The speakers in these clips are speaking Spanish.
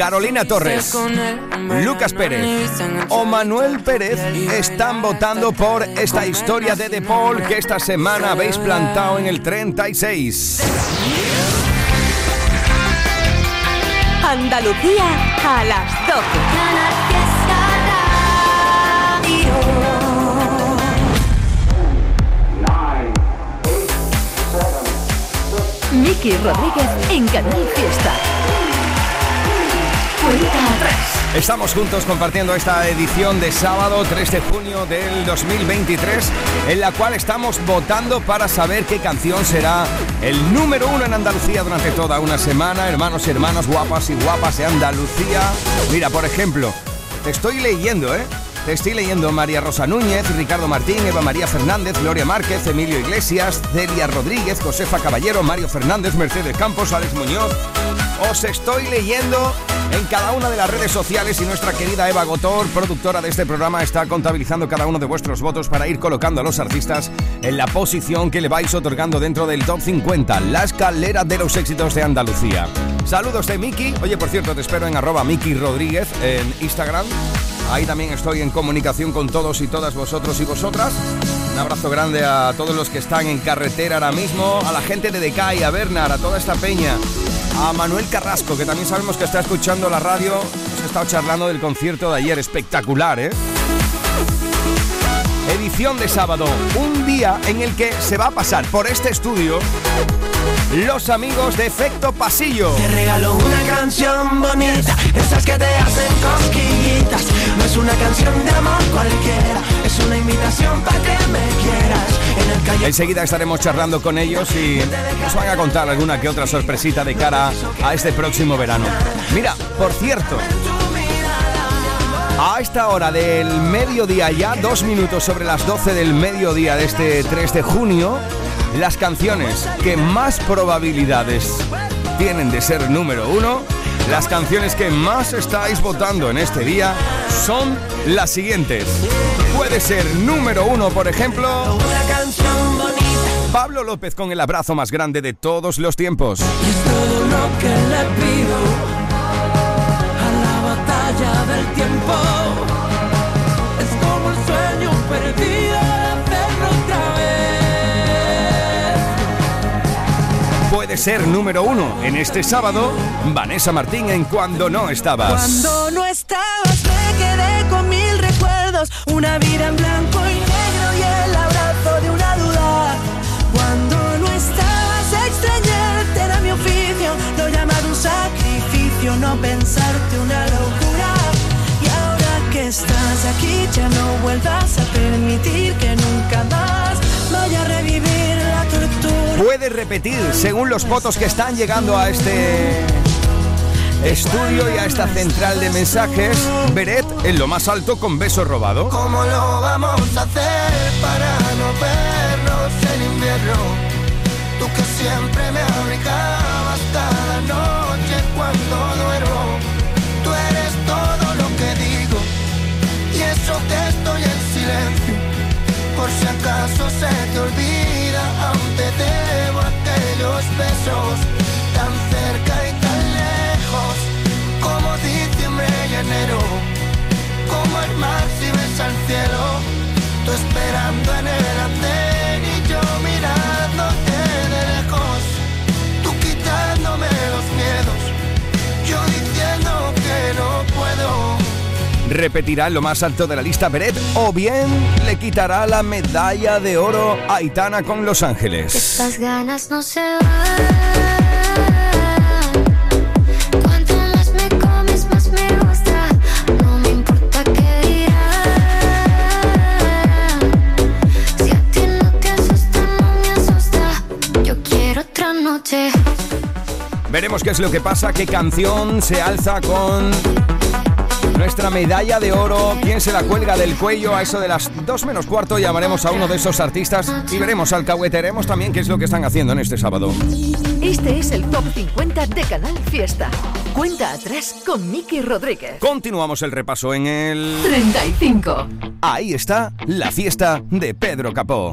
Carolina Torres, Lucas Pérez o Manuel Pérez están votando por esta historia de De Paul que esta semana habéis plantado en el 36. Andalucía a las 12. Miki Rodríguez en Canal Fiesta. Estamos juntos compartiendo esta edición de sábado 3 de junio del 2023, en la cual estamos votando para saber qué canción será el número uno en Andalucía durante toda una semana. Hermanos y hermanas, guapas y guapas de Andalucía. Mira, por ejemplo, te estoy leyendo, ¿eh? Estoy leyendo María Rosa Núñez, Ricardo Martín, Eva María Fernández, Gloria Márquez, Emilio Iglesias, Celia Rodríguez, Josefa Caballero, Mario Fernández, Mercedes Campos, Alex Muñoz. Os estoy leyendo en cada una de las redes sociales y nuestra querida Eva Gotor, productora de este programa, está contabilizando cada uno de vuestros votos para ir colocando a los artistas en la posición que le vais otorgando dentro del top 50, la escalera de los éxitos de Andalucía. Saludos de Miki. Oye, por cierto, te espero en arroba Miki Rodríguez en Instagram. Ahí también estoy en comunicación con todos y todas vosotros y vosotras. Un abrazo grande a todos los que están en carretera ahora mismo, a la gente de Decay, a Bernard, a toda esta peña, a Manuel Carrasco, que también sabemos que está escuchando la radio. Hemos estado charlando del concierto de ayer, espectacular, ¿eh? Edición de sábado, un día en el que se va a pasar por este estudio los amigos de Efecto Pasillo. Te regalo una canción bonita, esas que te hacen cosquillitas. No es una canción de amor cualquiera, es una invitación para que me quieras. En Enseguida estaremos charlando con ellos y nos van a contar alguna que otra sorpresita de cara a este próximo verano. Mira, por cierto, a esta hora del mediodía ya, dos minutos sobre las 12 del mediodía de este 3 de junio, las canciones que más probabilidades tienen de ser número uno, las canciones que más estáis votando en este día son las siguientes. Puede ser número uno, por ejemplo, Pablo López con el abrazo más grande de todos los tiempos. Puede ser número uno en este sábado, Vanessa Martín en Cuando no estabas. Cuando no estabas me quedé con mil recuerdos, una vida en blanco y negro y el abrazo de una duda. Cuando no estabas extrañarte era mi oficio, lo llamado un sacrificio, no pensarte una locura. Estás aquí ya no vuelvas a permitir que nunca más vaya a revivir la tortura. Puede repetir según los votos que están llegando a este estudio y a esta central de mensajes. Beret en lo más alto con beso robado. ¿Cómo lo vamos a hacer para no vernos en invierno? Tú que siempre me abrigabas cada noche Repetirá en lo más alto de la lista Beret o bien le quitará la medalla de oro a Aitana con Los Ángeles. Estas ganas no se van. Veremos qué es lo que pasa, qué canción se alza con nuestra medalla de oro, quién se la cuelga del cuello a eso de las dos menos cuarto, llamaremos a uno de esos artistas y veremos, alcahueteremos también qué es lo que están haciendo en este sábado. Este es el Top 50 de Canal Fiesta. Cuenta atrás con Miki Rodríguez. Continuamos el repaso en el... 35. Ahí está la fiesta de Pedro Capó.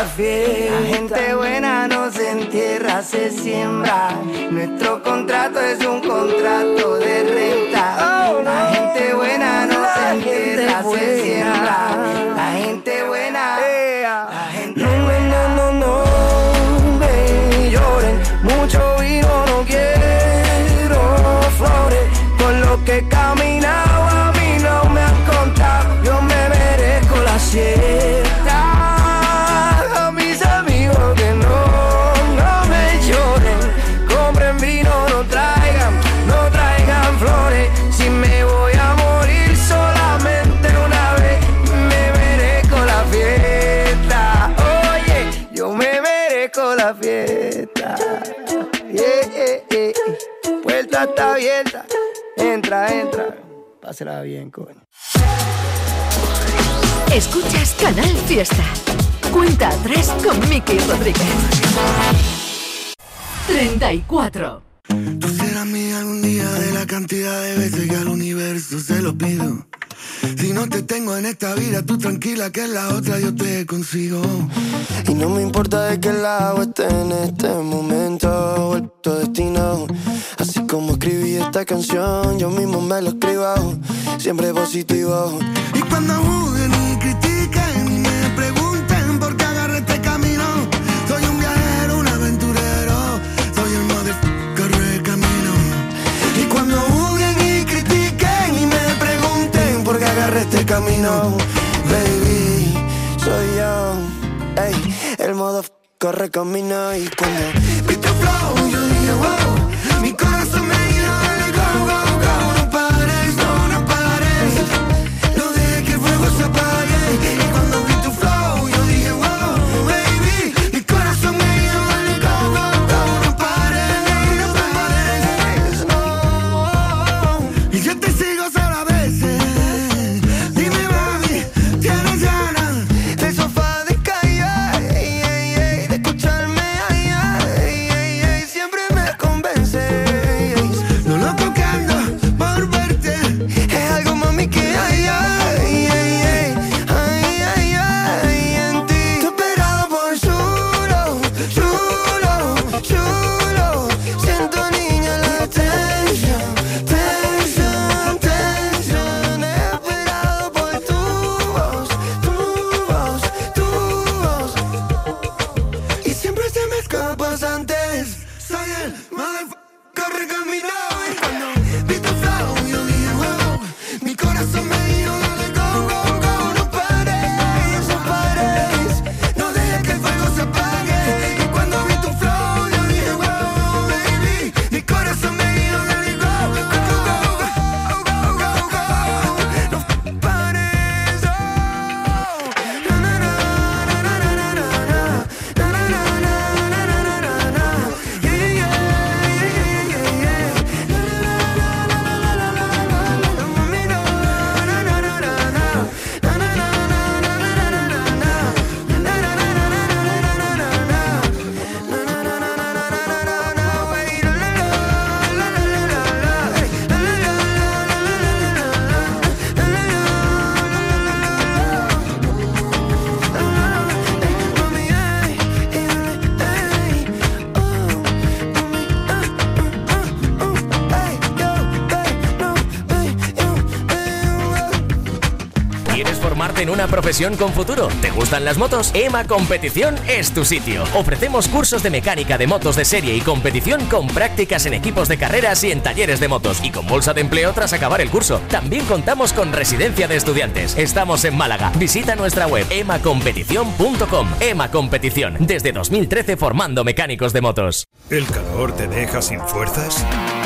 la fiesta. La gente buena no se entierra, se siembra. Nuestro contrato es un contrato de renta. La gente buena no se entierra, se siembra. La gente buena. La gente buena. No, no, no, me lloren. Mucho vino no quiero flores. Con lo que he Pásela bien, coño. Escuchas Canal Fiesta. Cuenta atrás con Miki Rodríguez. 34. Tú serás mía algún día de la cantidad de veces que al universo se lo pido. Si no te tengo en esta vida, tú tranquila que en la otra yo te consigo. Y no me importa de qué lado esté en este momento o el puto destino. Así como escribí esta canción, yo mismo me lo escribo. Siempre positivo. Y cuando juzguen este camino, baby, soy yo. Ey, el modo corre camino y cuando Vi tu flow, yo dije wow, mi corazón formarte en una profesión con futuro? ¿Te gustan las motos? EMA Competición es tu sitio. Ofrecemos cursos de mecánica de motos de serie y competición con prácticas en equipos de carreras y en talleres de motos y con bolsa de empleo tras acabar el curso. También contamos con residencia de estudiantes. Estamos en Málaga. Visita nuestra web emacompetición.com. EMA Competición, desde 2013 formando mecánicos de motos. ¿El calor te deja sin fuerzas?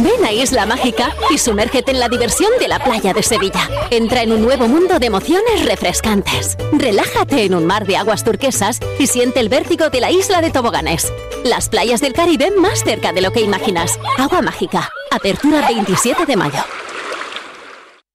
Ven a Isla Mágica y sumérgete en la diversión de la playa de Sevilla. Entra en un nuevo mundo de emociones refrescantes. Relájate en un mar de aguas turquesas y siente el vértigo de la isla de toboganes. Las playas del Caribe más cerca de lo que imaginas. Agua Mágica. Apertura 27 de mayo.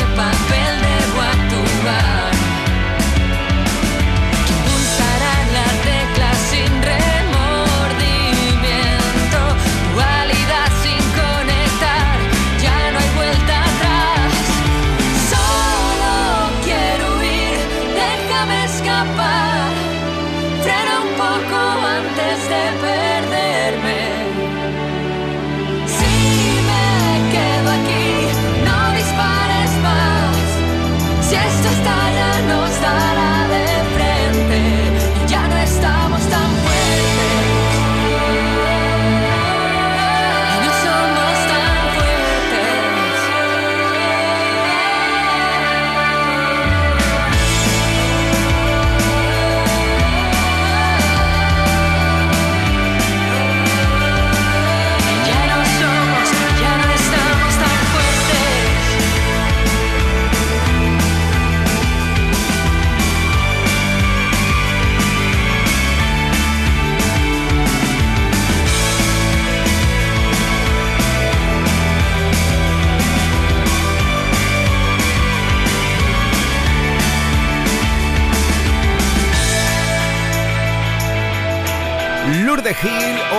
sepa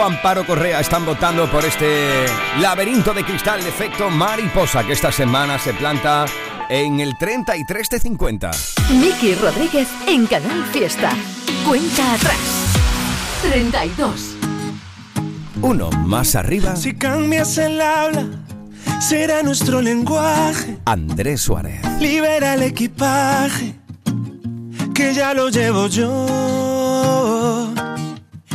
Amparo Correa están votando por este laberinto de cristal de efecto mariposa que esta semana se planta en el 33 de 50. Miki Rodríguez en Canal Fiesta. Cuenta atrás. 32. Uno más arriba, Si cambias el habla, será nuestro lenguaje. Andrés Suárez. Libera el equipaje, que ya lo llevo yo.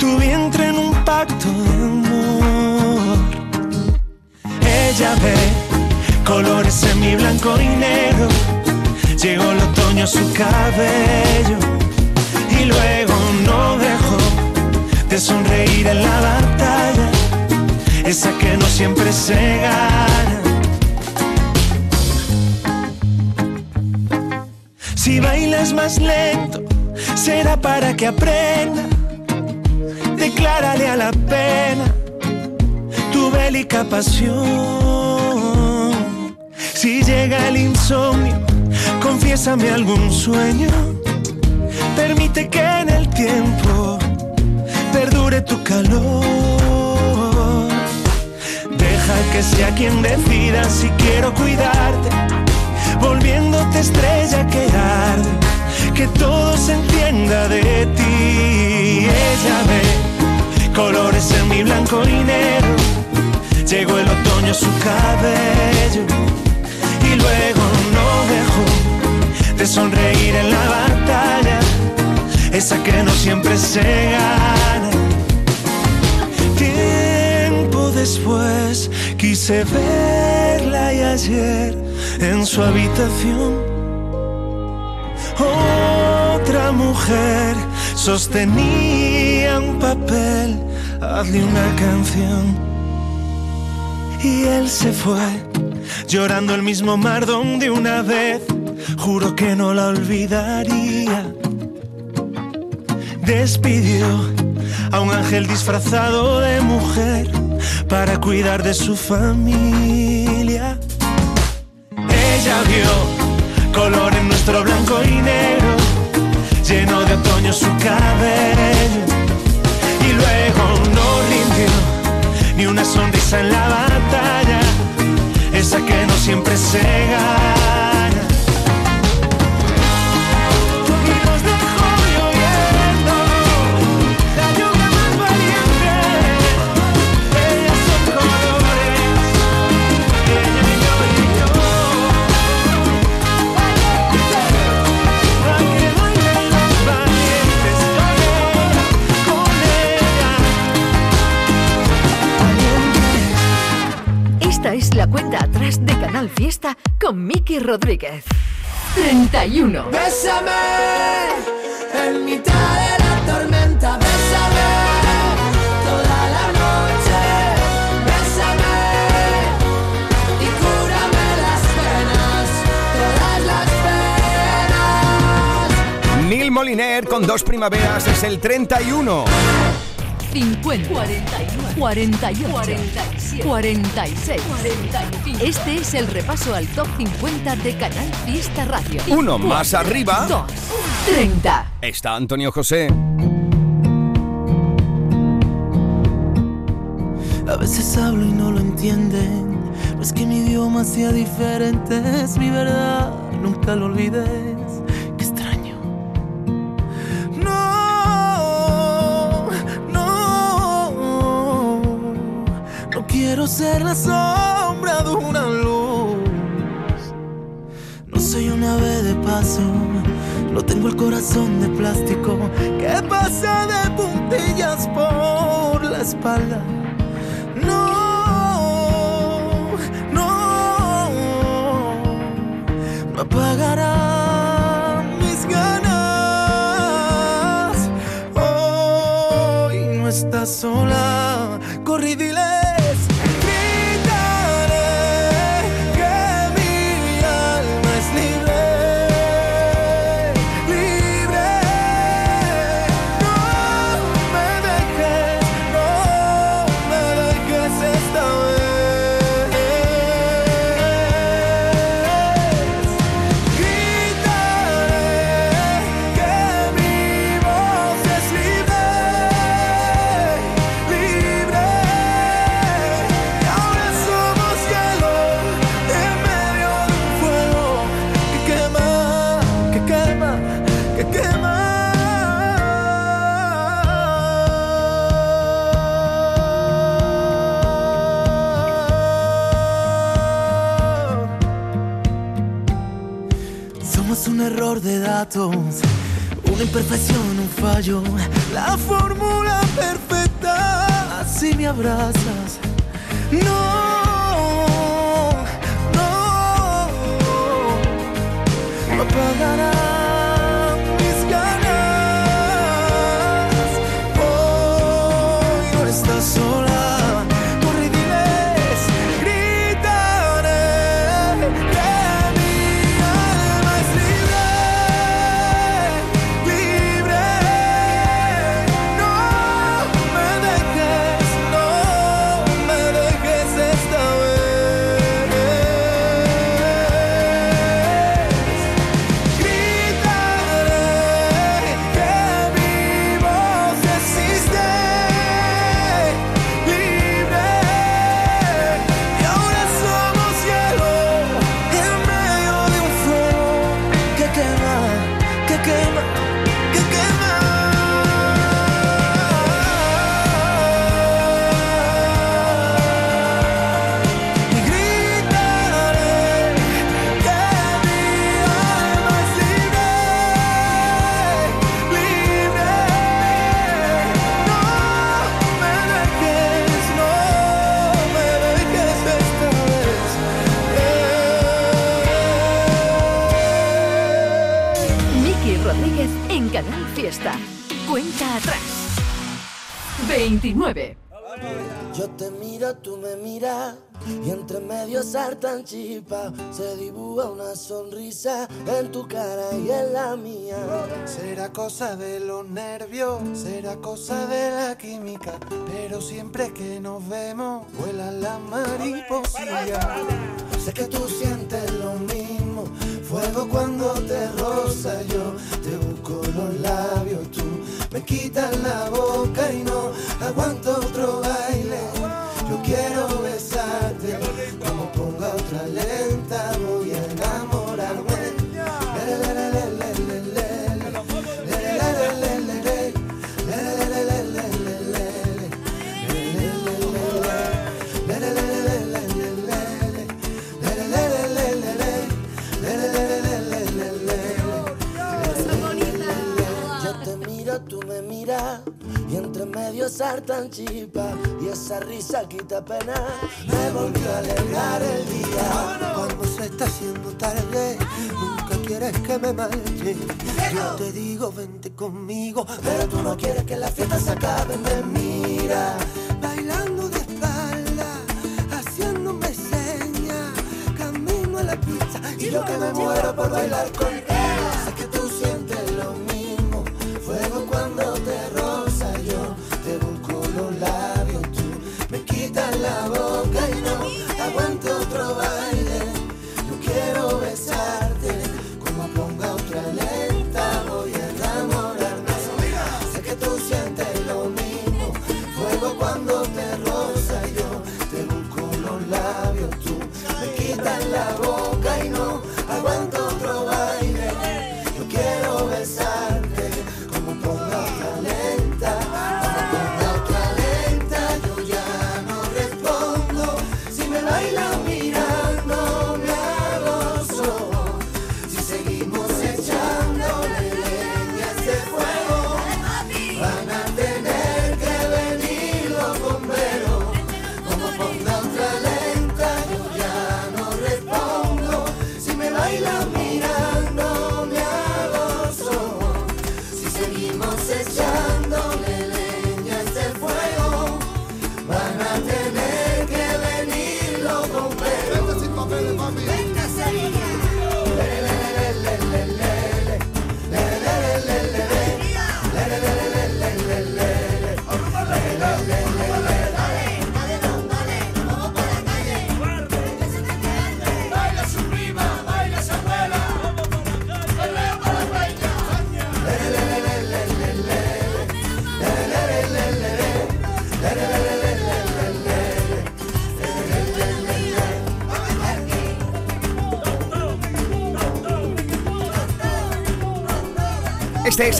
Tu vientre en un pacto de amor. Ella ve colores en mi blanco y negro. Llegó el otoño a su cabello y luego no dejó de sonreír en la batalla, esa que no siempre se gana. Si bailas más lento, será para que aprenda. Declárale a la pena tu bélica pasión. Si llega el insomnio, confiésame algún sueño. Permite que en el tiempo perdure tu calor. Deja que sea quien decida si quiero cuidarte, volviéndote estrella que arde, que todo se entienda de ti. Ella ve colores en mi blanco y negro, llegó el otoño a su cabello y luego no dejó de sonreír en la batalla, esa que no siempre se gana. Tiempo después quise verla y ayer en su habitación otra mujer sostenía un papel, hazle una canción. Y él se fue, llorando el mismo mar donde una vez juro que no la olvidaría. Despidió a un ángel disfrazado de mujer para cuidar de su familia. Ella vio color en nuestro blanco y negro, lleno de otoño su cabello. Y luego no rindió ni una sonrisa en la batalla, esa que no siempre se gana. Cuenta atrás de Canal Fiesta con Miki Rodríguez. 31. Bésame en mitad de la tormenta, bésame toda la noche, bésame y cúrame las penas, todas las penas. Neil Moliner con dos primaveras es el 31. 50, 41, 48, 47, 46, 45. Este es el repaso al top 50 de Canal Fiesta Radio. Uno más arriba. 2, 30. Está Antonio José. A veces hablo y no lo entienden. No es que mi idioma sea diferente, es mi verdad. Nunca lo olvides. Ser la sombra de una luz. No soy un ave de paso. No tengo el corazón de plástico que pasa de puntillas por la espalda. No, no, no apagará mis ganas. Hoy no estás sola. imperfección, un fallo, la fórmula perfecta, así me abraza. se dibuja una sonrisa en tu cara y en la mía. Será cosa de los nervios, será cosa de la química, pero siempre que nos vemos vuela la mariposilla. Sé que tú sientes lo mismo, fuego cuando te roza yo, te busco los labios, tú me quitas la boca quita pena.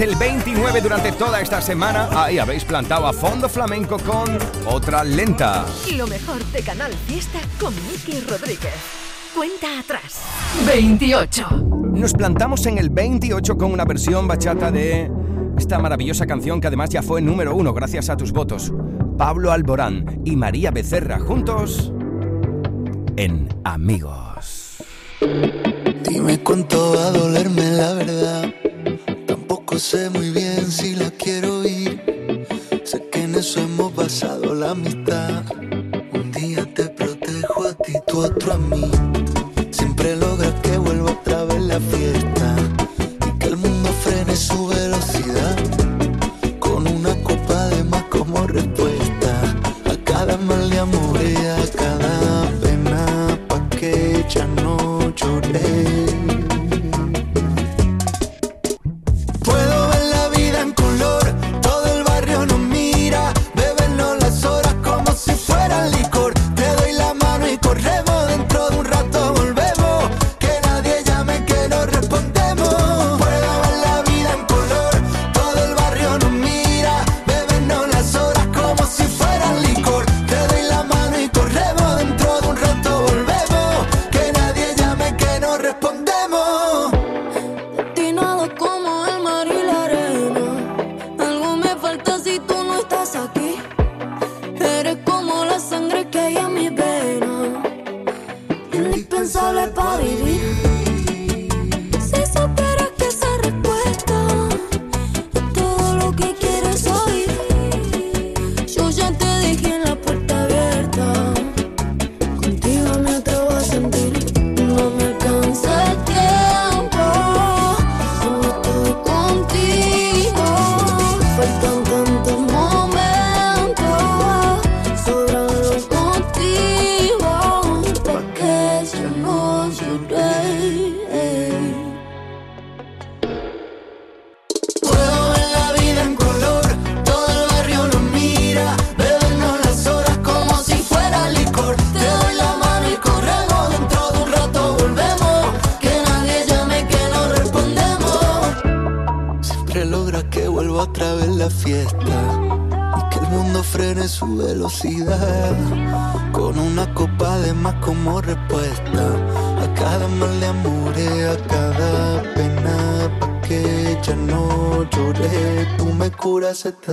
el 29 durante toda esta semana. Ahí habéis plantado a fondo flamenco con otra lenta. Lo mejor de Canal Fiesta con Miki Rodríguez. Cuenta atrás. 28. Nos plantamos en el 28 con una versión bachata de esta maravillosa canción que además ya fue número uno gracias a tus votos. Pablo Alborán y María Becerra juntos en Amigos. Dime cuánto va a dolerme la verdad Tampoco sé muy bien si la quiero ir. Sé que en eso hemos basado la amistad. Un día te protejo a ti, tu otro a mí.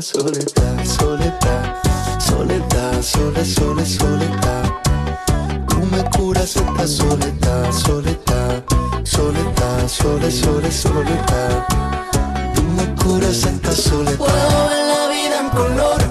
soledad, soledad, soledad, soledad, soledad, soledad. Tú me curas esta soledad, soledad, soledad, soledad, soledad, soledad. Tú me curas esta soledad. Puedo ver la vida en color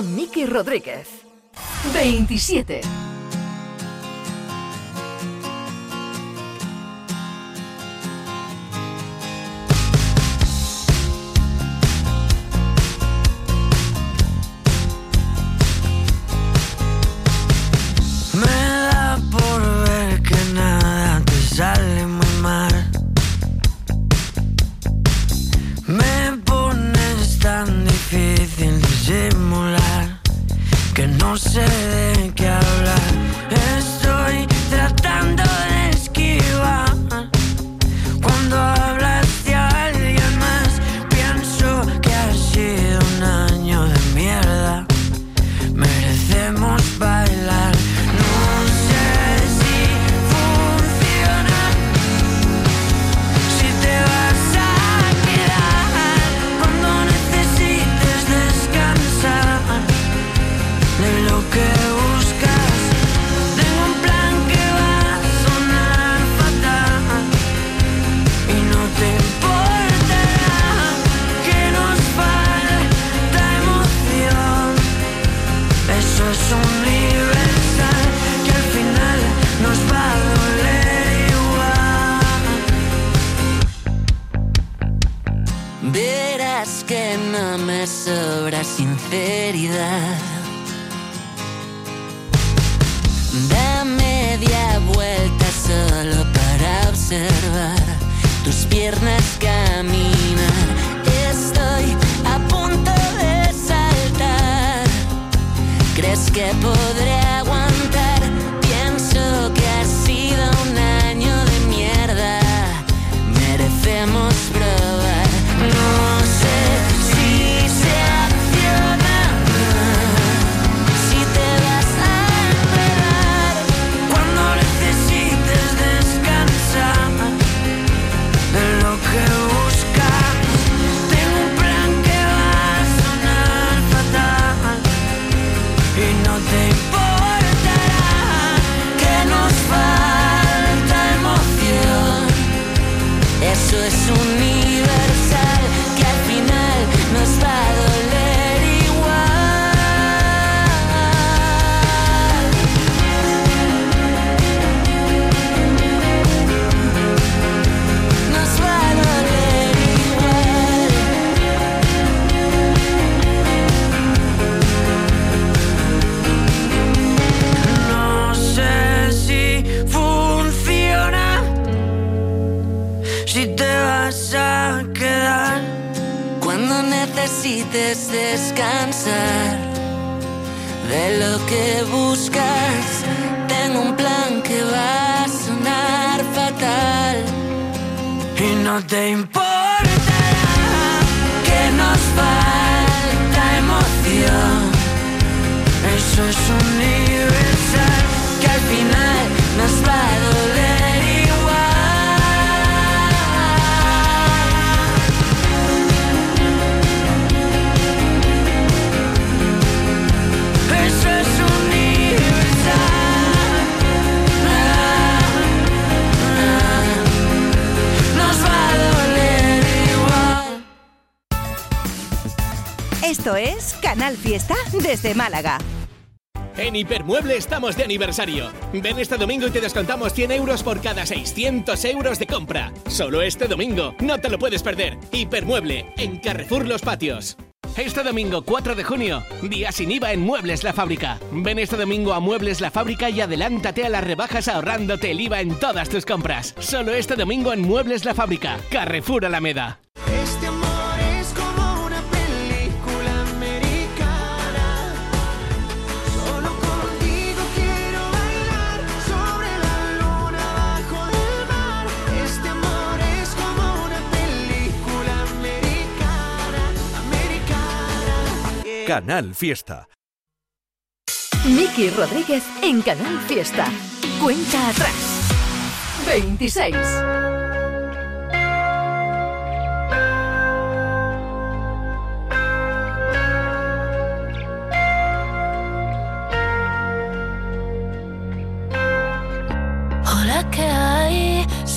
con Miki Rodríguez. 27. sinceridad. Da media vuelta solo para observar tus piernas caminar. Estoy a punto de saltar. ¿Crees que podré? De lo que buscas. Tengo un plan que va a sonar fatal y no te importará que nos falta emoción. Eso es universal que al final nos va a doler Esto es Canal Fiesta desde Málaga. En Hipermueble estamos de aniversario. Ven este domingo y te descontamos 100 euros por cada 600 euros de compra. Solo este domingo. No te lo puedes perder. Hipermueble, en Carrefour Los Patios. Este domingo 4 de junio, día sin IVA en Muebles La Fábrica. Ven este domingo a Muebles La Fábrica y adelántate a las rebajas ahorrándote el IVA en todas tus compras. Solo este domingo en Muebles La Fábrica, Carrefour Alameda. Canal Fiesta. Miki Rodríguez en Canal Fiesta. Cuenta atrás. 26. Hola, ¿qué hay?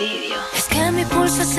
Es que mi pulso es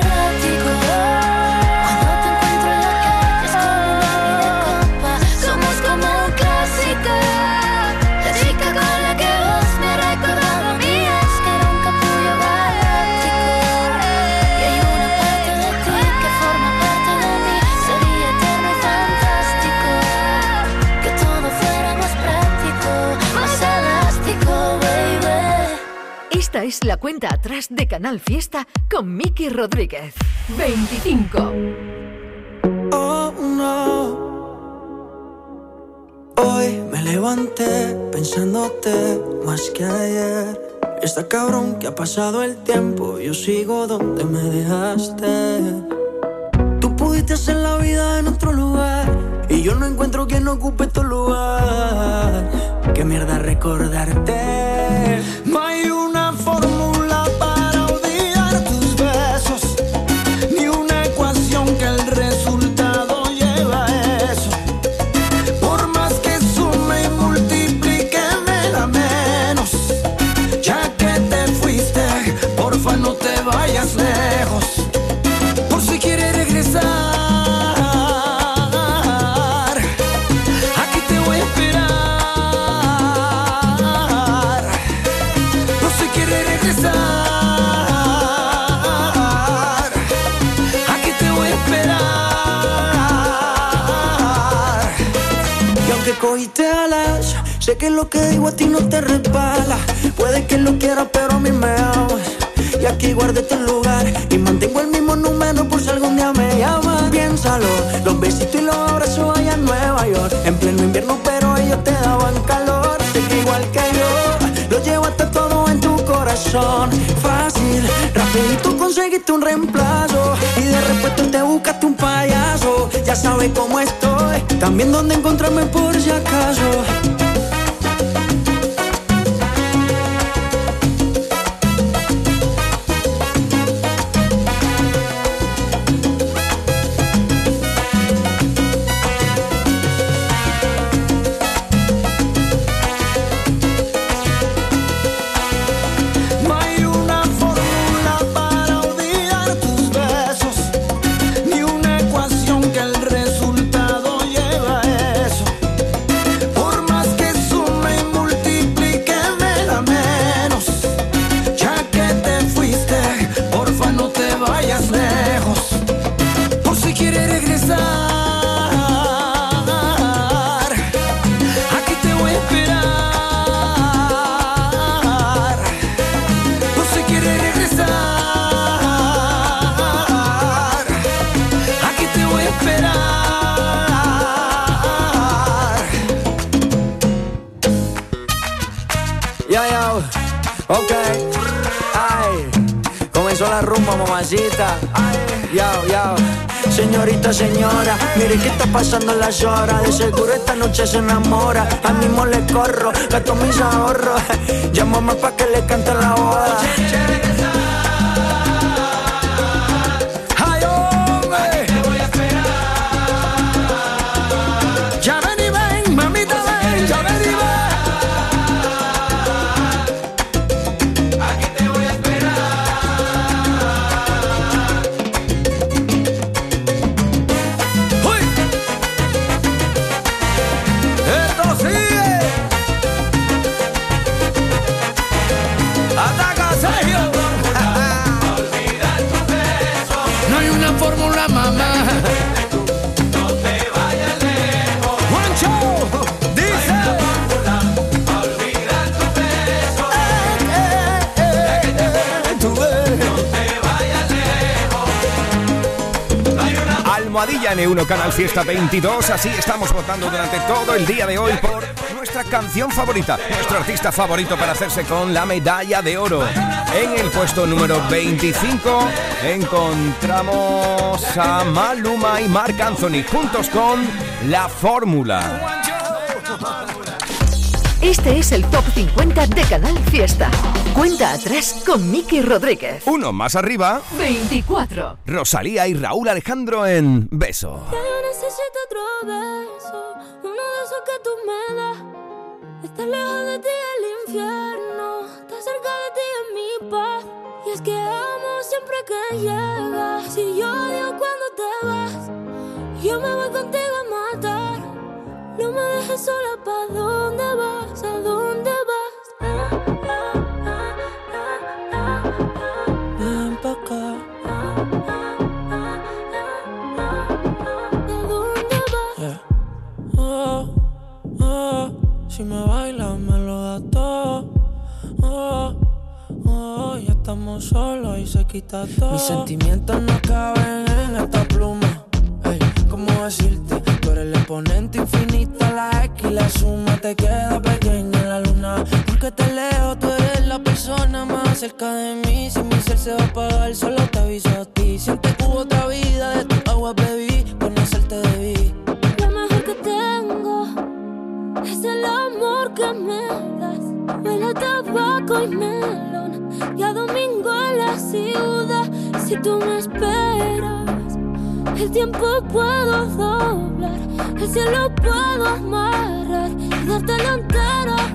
la cuenta atrás de Canal Fiesta con Miki Rodríguez. 25. Oh, no. Hoy me levanté pensándote más que ayer. Está cabrón que ha pasado el tiempo, yo sigo donde me dejaste. Tú pudiste hacer la vida en otro lugar y yo no encuentro quien ocupe tu lugar. Qué mierda recordarte. No sé que lo que digo a ti no te resbala. Puede que lo quieras, pero a mí me amas. Y aquí guardé tu lugar y mantengo el mismo número por si algún día me llamas. Piénsalo, los besitos y los abrazos allá en Nueva York. En pleno invierno, pero ellos te daban calor. Sé que igual que yo, lo llevaste todo en tu corazón. Fácil, rapidito conseguiste un reemplazo. Y de repente te buscaste un payaso. Ya sabes cómo estoy, también dónde encontrarme por si acaso. Señora, mire que está pasando las horas. De seguro esta noche se enamora. A mismo le corro, gasto mis ahorros. Llámame pa' que le cante la boda. Canal Fiesta 22. Así estamos votando durante todo el día de hoy por nuestra canción favorita, nuestro artista favorito para hacerse con la medalla de oro. En el puesto número 25 encontramos a Maluma y Marc Anthony juntos con La Fórmula. Este es el Top 50 de Canal Fiesta. Cuenta atrás con Miki Rodríguez. Uno más arriba. 24. Rosalía y Raúl Alejandro en Beso. Ya yo necesito otro beso, uno de esos que tú me das. Estar lejos de ti el infierno, estar cerca de ti es mi paz. Y es que amo siempre que llegas. Si yo odio cuando te vas, yo me voy contigo a matar. No me dejes sola, ¿pa' dónde vas? ¿A dónde si me bailas me lo da todo. Oh, oh, ya estamos solos y se quita todo. Mis sentimientos no caben en esta pluma. Ey, ¿cómo decirte? Tú eres el exponente infinito, la X y la suma te queda pequeña en la luna. Porque te leo, tú eres la persona más cerca de mí. Si mi ser se va a apagar, solo el tiempo puedo doblar. El cielo puedo amarrar y dártelo entero.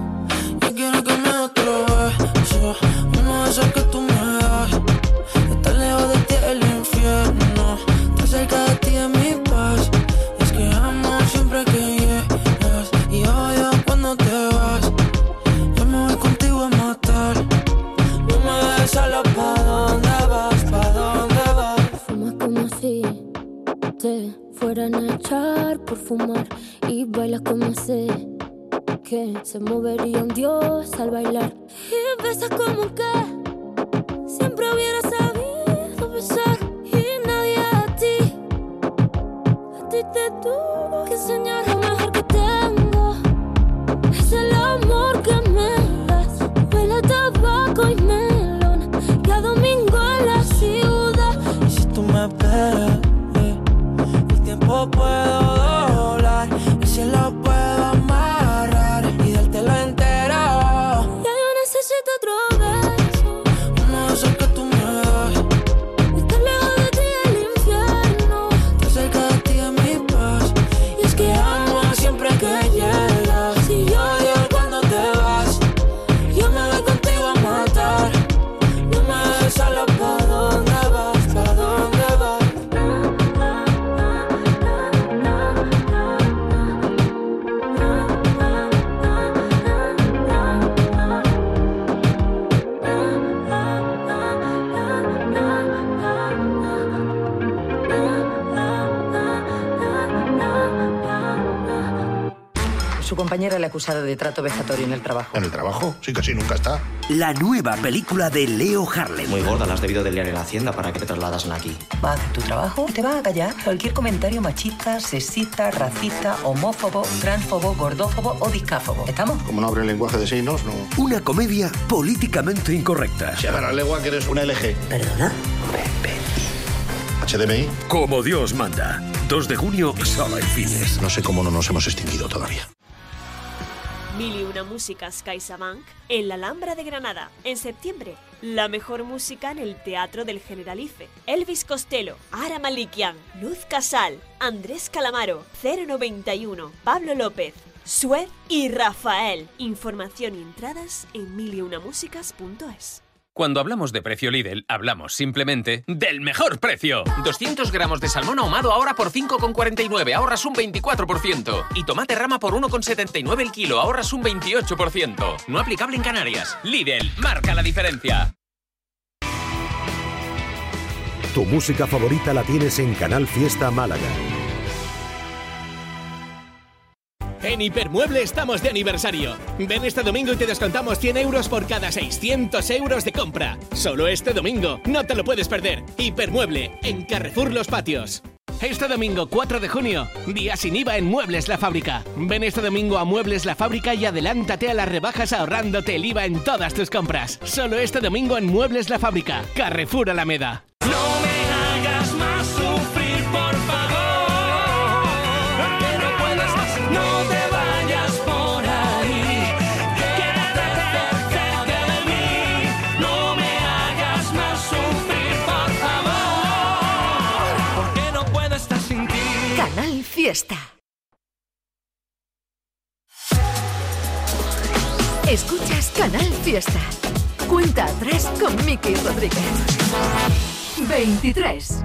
Acusado de trato vejatorio en el trabajo. ¿En el trabajo? Sí, casi nunca está. La nueva película de Leo Harlem. Muy gorda, la has debido de liar en la hacienda para que te trasladasen aquí. Va a hacer tu trabajo, te va a callar cualquier comentario machista, sexista, racista, homófobo, transfobo, gordófobo o discáfobo. ¿Estamos? Como no abre el lenguaje de signos, no. Una comedia políticamente incorrecta. Se la lengua que eres una LG. ¿Perdona? HDMI. Como Dios manda. 2 de junio, solo en cines. No sé cómo no nos hemos extinguido todavía. Mil y una músicas CaixaBank en la Alhambra de Granada. En septiembre, la mejor música en el Teatro del Generalife. Elvis Costello, Ara Malikian, Luz Casal, Andrés Calamaro, 091, Pablo López, Sued y Rafael. Información y entradas en miliunamusicas.es. Cuando hablamos de precio Lidl, hablamos simplemente del mejor precio. 200 gramos de salmón ahumado ahora por 5,49, ahorras un 24%. Y tomate rama por 1,79 el kilo, ahorras un 28%. No aplicable en Canarias. Lidl, marca la diferencia. Tu música favorita la tienes en Canal Fiesta Málaga. En Hipermueble estamos de aniversario. Ven este domingo y te descontamos 100 euros por cada 600 euros de compra. Solo este domingo. No te lo puedes perder. Hipermueble, en Carrefour Los Patios. Este domingo 4 de junio, día sin IVA en Muebles La Fábrica. Ven este domingo a Muebles La Fábrica y adelántate a las rebajas ahorrándote el IVA en todas tus compras. Solo este domingo en Muebles La Fábrica. Carrefour Alameda. No me hagas más fiesta. Escuchas Canal Fiesta. Cuenta atrás con Miki Rodríguez. 23.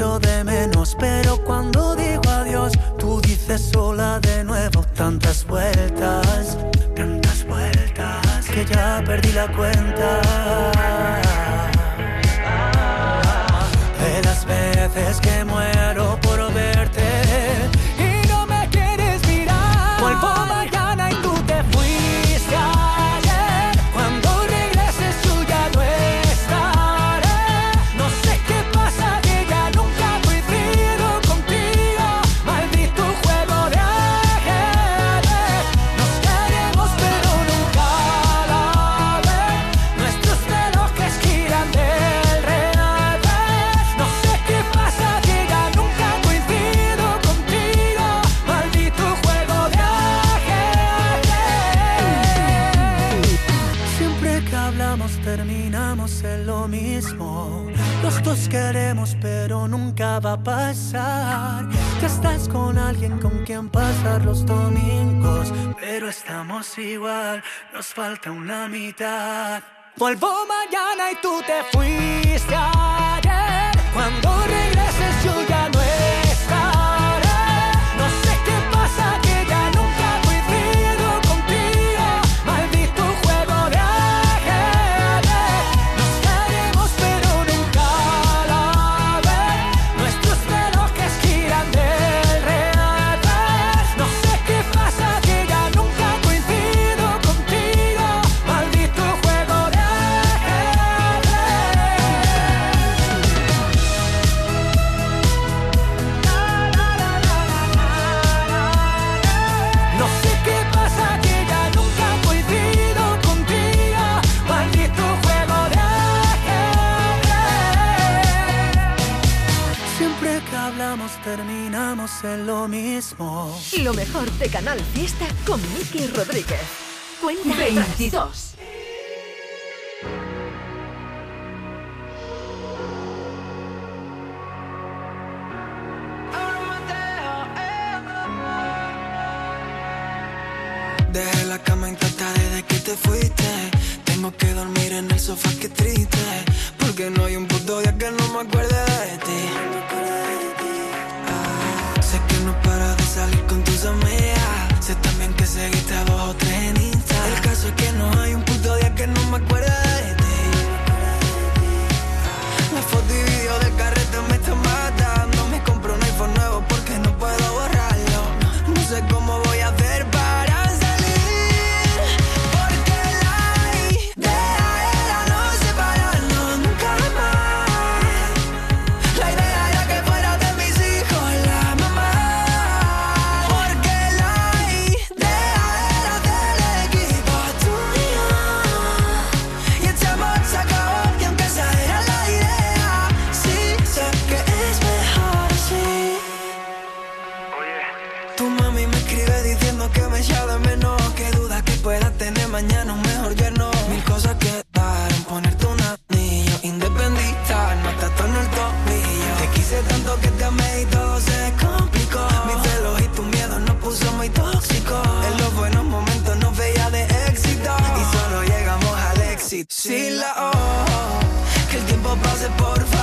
de menos, pero cuando digo adiós, tú dices sola de nuevo tantas vueltas, tantas vueltas, que ya perdí la cuenta. falta una mitad. Vuelvo mañana y tú te fuiste ayer. Cuando mejor de Canal Fiesta con Miki Rodríguez. Cuenta 22. decirle que el tiempo pase por favor.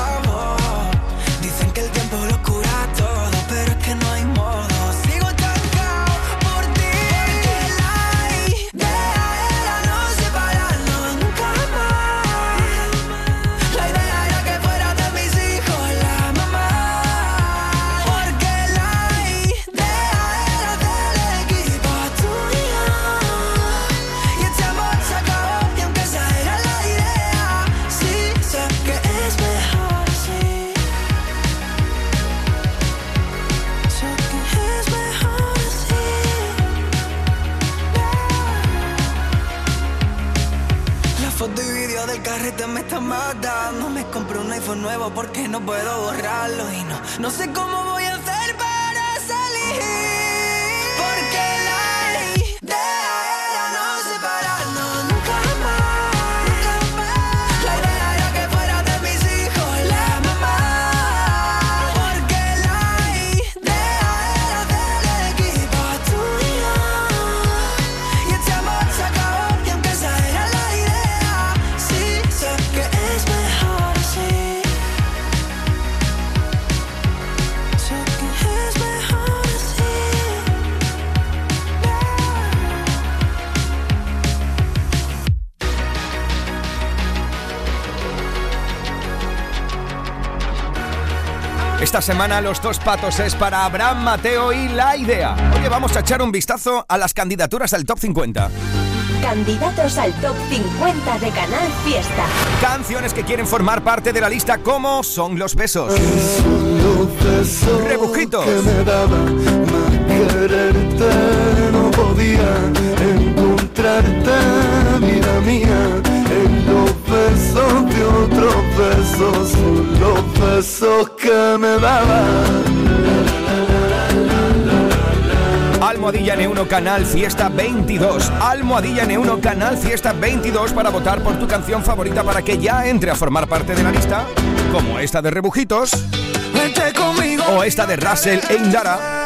Carrete me compré un iPhone nuevo porque no puedo borrarlo. Y no, no sé cómo Esta semana los dos patos es para Abraham, Mateo y La Idea. Oye, vamos a echar un vistazo a las candidaturas al Top 50. Candidatos al top 50 de Canal Fiesta. Canciones que quieren formar parte de la lista como Son los besos. Rebujitos. que me daba más quererte no podía encontrarte vida mía besos de otros besos son los besos que me daban Almohadilla N1 Canal Fiesta 22. Almohadilla N1 Canal Fiesta 22 para votar por tu canción favorita para que ya entre a formar parte de la lista, como esta de Rebujitos Vente conmigo o esta de Russell e Indara.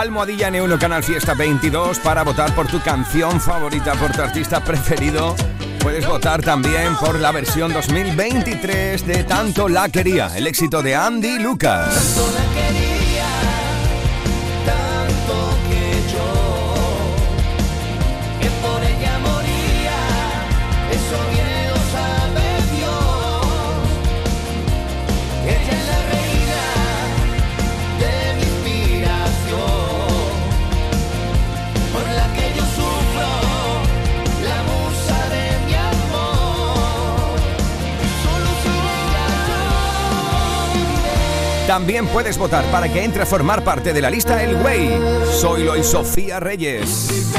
Almohadilla N1 Canal Fiesta 22 para votar por tu canción favorita, por tu artista preferido. Puedes votar también por la versión 2023 de Tanto la quería, el éxito de Andy Lucas. También puedes votar para que entre a formar parte de la lista El Güey. Zoilo y Sofía Reyes.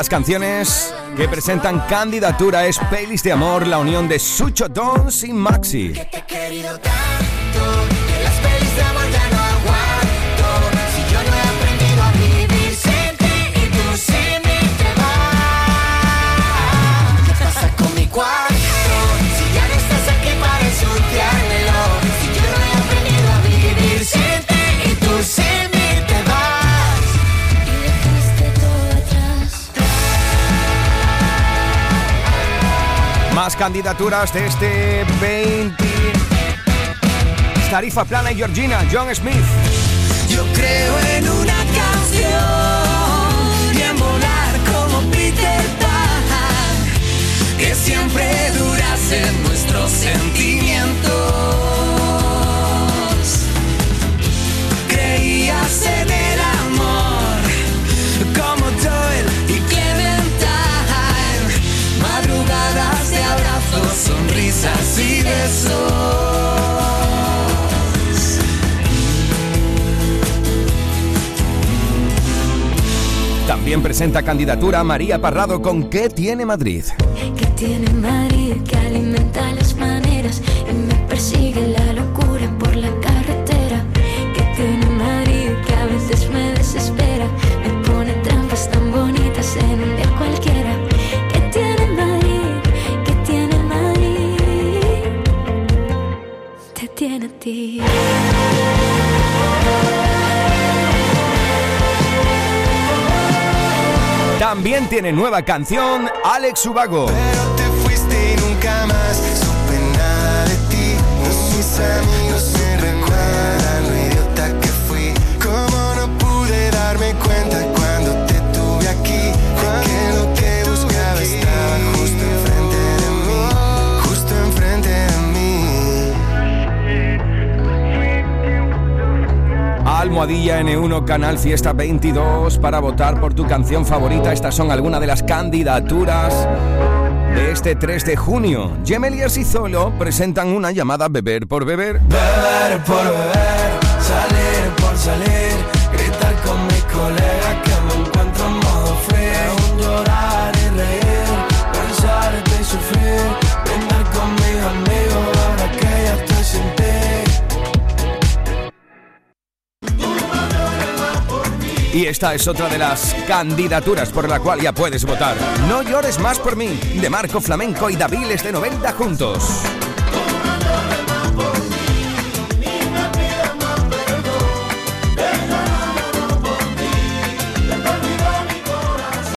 Las canciones que presentan candidatura es Playlist de Amor, la unión de Sucho Dons y Maxi. Pelis Más candidaturas de este 20. Tarifa Plana y Georgina, John Smith. Yo creo en una canción y en volar como Peter Pan, que siempre durasen nuestros sentimientos. Creías en sonrisas y besos. También presenta candidatura a María Parrado con ¿Qué tiene Madrid? ¿Qué tiene Madrid? Que alimenta las maneras y me persigue la locura por la carretera. ¿Qué tiene Madrid? Que a veces me desespera. También tiene nueva canción Alex Ubago. Te fuiste y nunca más supe nada de ti. Ni mis amigos Almohadilla N1 Canal Fiesta 22 para votar por tu canción favorita. Estas son algunas de las candidaturas de este 3 de junio. Gemeliers y Zolo presentan una llamada Beber por Beber. Beber por beber, salir por salir, gritar con mis colegas que me encuentro en modo. Aún llorar y reír, pensarte y sufrir, Y esta es otra de las candidaturas por la cual ya puedes votar. No llores más por mí, de Marco Flamenco y Daviles de 90 juntos.